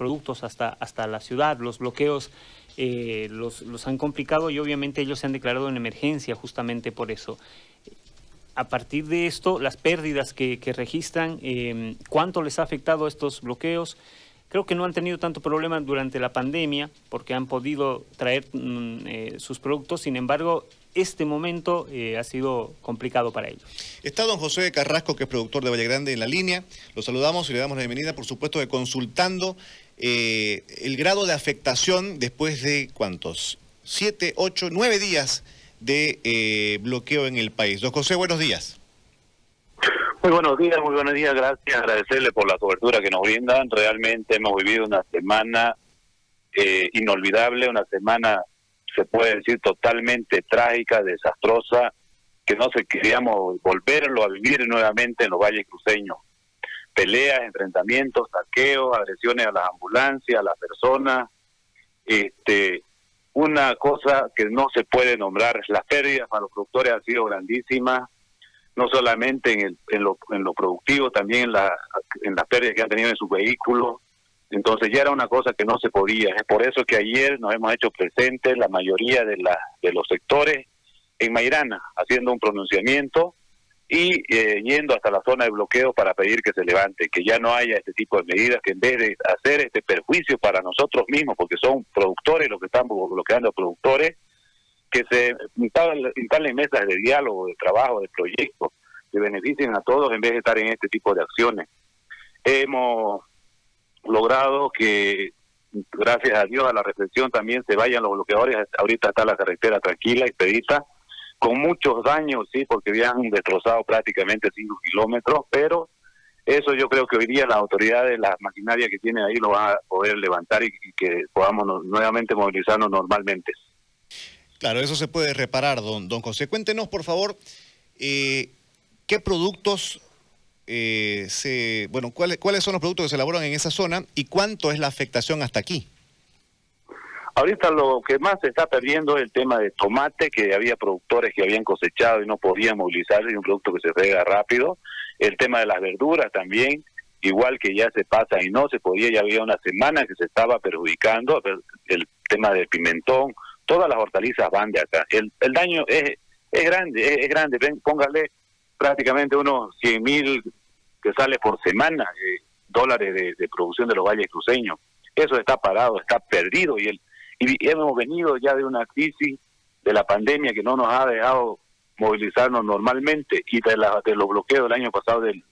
productos hasta, hasta la ciudad. Los bloqueos eh, los, los han complicado y obviamente ellos se han declarado en emergencia justamente por eso a partir de esto, las pérdidas que, registran, em, cuánto les ha afectado estos bloqueos. Creo que no han tenido tanto problema durante la pandemia porque han podido traer mm, eh, sus productos, sin embargo, este momento eh, ha sido complicado para ellos. Está don José Carrasco, que es productor de Valle Grande, en la línea. Lo saludamos y le damos la bienvenida, por supuesto, de consultando eh, el grado de afectación después de, ¿cuántos? Siete, ocho, nueve días de eh, bloqueo en el país. Don José, buenos días. Muy buenos días, muy buenos días. Gracias, agradecerle por la cobertura que nos brindan. Realmente hemos vivido una semana eh, inolvidable, una semana, se puede decir, totalmente trágica, desastrosa, que no se queríamos volverlo a vivir nuevamente en los valles cruceños. Peleas, enfrentamientos, saqueos, agresiones a las ambulancias, a las personas, este, una cosa que no se puede nombrar, las pérdidas para los productores han sido grandísimas, no solamente en, el, en, lo, en lo productivo, también en, la, en las pérdidas que han tenido en sus vehículos. Entonces ya era una cosa que no se podía. Es por eso que ayer nos hemos hecho presentes la mayoría de, la, de los sectores en Mairana, haciendo un pronunciamiento y eh, yendo hasta la zona de bloqueo para pedir que se levante, que ya no haya este tipo de medidas, que en vez de hacer este perjuicio para nosotros mismos, porque son productores los que están bloqueando productores, que se instalen, mesas de diálogo, de trabajo, de proyectos, que beneficien a todos en vez de estar en este tipo de acciones. Hemos logrado que, gracias a Dios, a la reflexión también se vayan los bloqueadores. Ahorita está la carretera tranquila, y expedita con muchos daños, sí, porque habían destrozado prácticamente 5 kilómetros, pero eso yo creo que hoy día las autoridades, las maquinarias que tienen ahí lo van a poder levantar y, que podamos nuevamente movilizarnos normalmente. Claro, eso se puede reparar, don, don José. Cuéntenos, por favor, eh, qué productos eh, se, bueno, cuáles, cuáles son los productos que se elaboran en esa zona y cuánto es la afectación hasta aquí. Ahorita lo que más se está perdiendo es el tema de tomate, que había productores que habían cosechado y no podían movilizarse, y un producto que se rega rápido. El tema de las verduras también, igual que ya se pasa y no se podía, ya había una semana que se estaba perjudicando, el tema del pimentón, todas las hortalizas van de acá. El, el daño es, es grande, es, grande, Ven, póngale prácticamente unos 100 mil que sale por semana, eh, dólares de, de producción de los valles cruceños. Eso está parado, está perdido y el y hemos venido ya de una crisis de la pandemia que no nos ha dejado movilizarnos normalmente y de, la, de los bloqueos del año pasado del,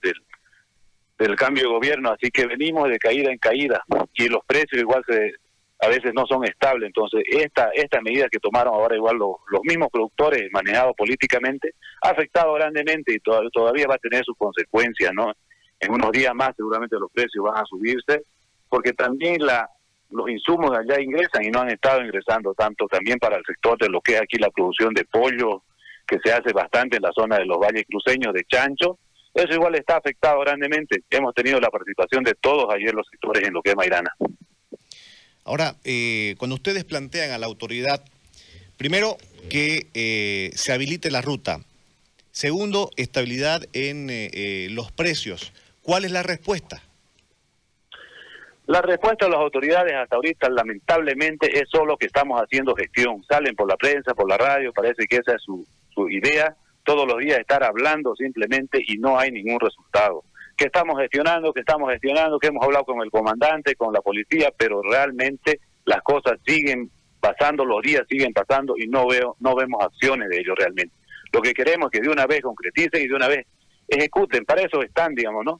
del, cambio de gobierno, así que venimos de caída en caída y los precios igual se, a veces no son estables, entonces esta esta medida que tomaron ahora igual los, los mismos productores manejados políticamente ha afectado grandemente y todavía va a tener sus consecuencias, ¿no? En unos días más seguramente los precios van a subirse porque también la los insumos allá ingresan y no han estado ingresando tanto también para el sector de lo que es aquí la producción de pollo, que se hace bastante en la zona de los valles cruceños de chancho. Eso igual está afectado grandemente. Hemos tenido la participación de todos ayer los sectores en lo que es Mairana. Ahora, eh, cuando ustedes plantean a la autoridad, primero, que eh, se habilite la ruta. Segundo, estabilidad en eh, los precios. ¿Cuál es la respuesta? La respuesta de las autoridades hasta ahorita lamentablemente es solo que estamos haciendo gestión. Salen por la prensa, por la radio, parece que esa es su, su idea, todos los días estar hablando simplemente y no hay ningún resultado. Que estamos gestionando, que estamos gestionando, que hemos hablado con el comandante, con la policía, pero realmente las cosas siguen pasando, los días siguen pasando y no veo, no vemos acciones de ellos realmente. Lo que queremos es que de una vez concreticen y de una vez ejecuten, para eso están, digamos, ¿no?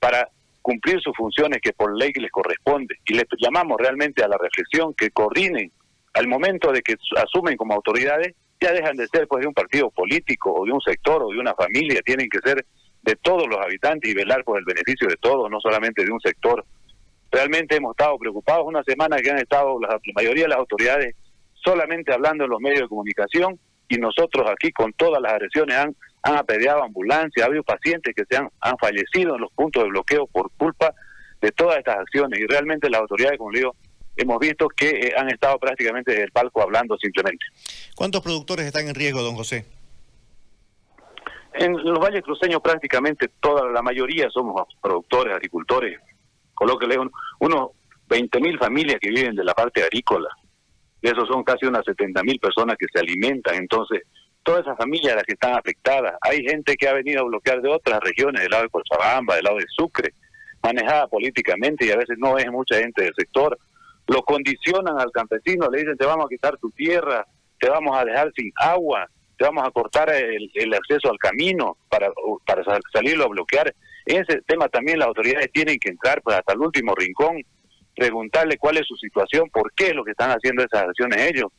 Para cumplir sus funciones que por ley les corresponde. Y les llamamos realmente a la reflexión que coordinen al momento de que asumen como autoridades, ya dejan de ser pues de un partido político o de un sector o de una familia, tienen que ser de todos los habitantes y velar por el beneficio de todos, no solamente de un sector. Realmente hemos estado preocupados una semana que han estado la mayoría de las autoridades solamente hablando en los medios de comunicación y nosotros aquí con todas las agresiones han han apedreado ambulancias, ha habido pacientes que se han, han fallecido en los puntos de bloqueo por culpa de todas estas acciones y realmente las autoridades, como le digo, hemos visto que eh, han estado prácticamente desde el palco hablando simplemente. ¿Cuántos productores están en riesgo, don José? En los valles cruceños prácticamente toda la mayoría somos productores, agricultores. Colóquele unos 20 mil familias que viven de la parte agrícola. De esos son casi unas 70 mil personas que se alimentan. Entonces, todas esas familias las que están afectadas. Hay gente que ha venido a bloquear de otras regiones, del lado de Cochabamba, del lado de Sucre, manejada políticamente y a veces no es mucha gente del sector. Lo condicionan al campesino, le dicen te vamos a quitar tu tierra, te vamos a dejar sin agua, te vamos a cortar el, acceso al camino para, para salirlo a bloquear. En ese tema también las autoridades tienen que entrar pues, hasta el último rincón, preguntarle cuál es su situación, por qué es lo que están haciendo esas acciones ellos.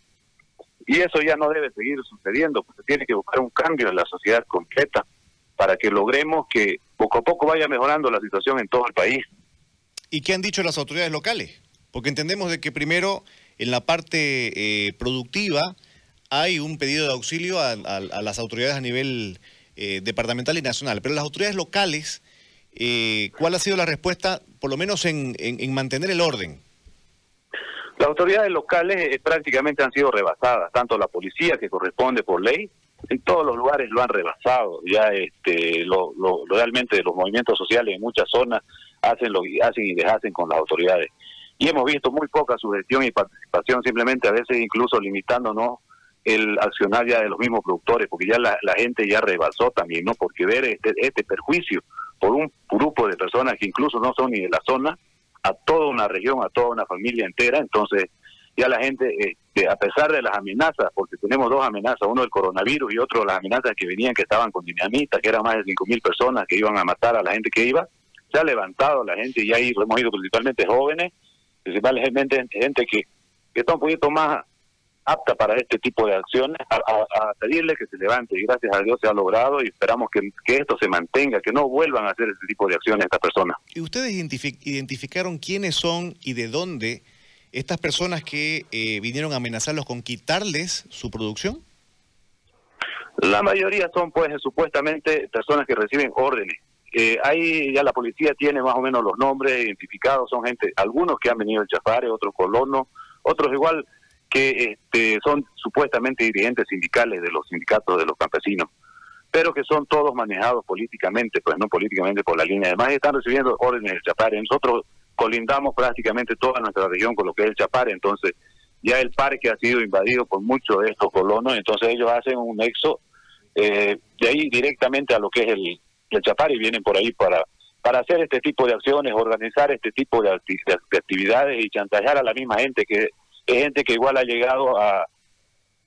Y eso ya no debe seguir sucediendo, porque tiene que buscar un cambio en la sociedad completa para que logremos que poco a poco vaya mejorando la situación en todo el país. ¿Y qué han dicho las autoridades locales? Porque entendemos de que primero en la parte eh, productiva hay un pedido de auxilio a, las autoridades a nivel eh, departamental y nacional, pero las autoridades locales, eh, ¿cuál ha sido la respuesta, por lo menos en, en mantener el orden? Las autoridades locales prácticamente han sido rebasadas, tanto la policía que corresponde por ley, en todos los lugares lo han rebasado. Ya este, lo, realmente los movimientos sociales en muchas zonas hacen lo hacen y deshacen con las autoridades. Y hemos visto muy poca sugestión y participación, simplemente a veces incluso limitándonos el accionar ya de los mismos productores, porque ya la, gente ya rebasó también, ¿no? Porque ver este, este perjuicio por un grupo de personas que incluso no son ni de la zona, a toda una región, a toda una familia entera, entonces ya la gente, este, a pesar de las amenazas, porque tenemos dos amenazas, uno el coronavirus y otro las amenazas que venían que estaban con dinamita, que eran más de 5.000 personas que iban a matar a la gente que iba, se ha levantado la gente y ahí hemos ido principalmente jóvenes, principalmente gente que, que está un poquito más apta para este tipo de acciones, a, pedirle que se levante y gracias a Dios se ha logrado y esperamos que, que, esto se mantenga, que no vuelvan a hacer este tipo de acciones estas personas. ¿Y ustedes identificaron quiénes son y de dónde estas personas que eh, vinieron a amenazarlos con quitarles su producción? La mayoría son, pues, supuestamente personas que reciben órdenes. Eh, ahí ya la policía tiene más o menos los nombres identificados, son gente, algunos que han venido de Chafare, otros colonos, otros igual que este, son supuestamente dirigentes sindicales de los sindicatos de los campesinos, pero que son todos manejados políticamente, pues no políticamente por la línea. Además están recibiendo órdenes del Chafare. Nosotros colindamos prácticamente toda nuestra región con lo que es el Chapare, entonces ya el parque ha sido invadido por muchos de estos colonos, entonces ellos hacen un nexo eh, de ahí directamente a lo que es el, el Chapare y vienen por ahí para, para hacer este tipo de acciones, organizar este tipo de, actividades y chantajear a la misma gente, que es gente que igual ha llegado a,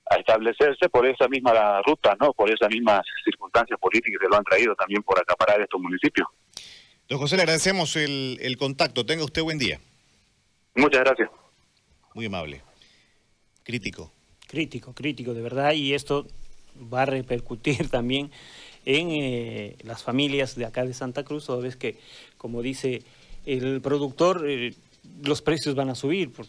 a establecerse por esa misma ruta, ¿no? por esas mismas circunstancias políticas que lo han traído también por acaparar estos municipios. Don José, le agradecemos el, el contacto. Tenga usted buen día. Muchas gracias. Muy amable. Crítico. Crítico, crítico, de verdad. Y esto va a repercutir también en eh, las familias de acá de Santa Cruz, toda vez que, como dice el productor, eh, los precios van a subir, porque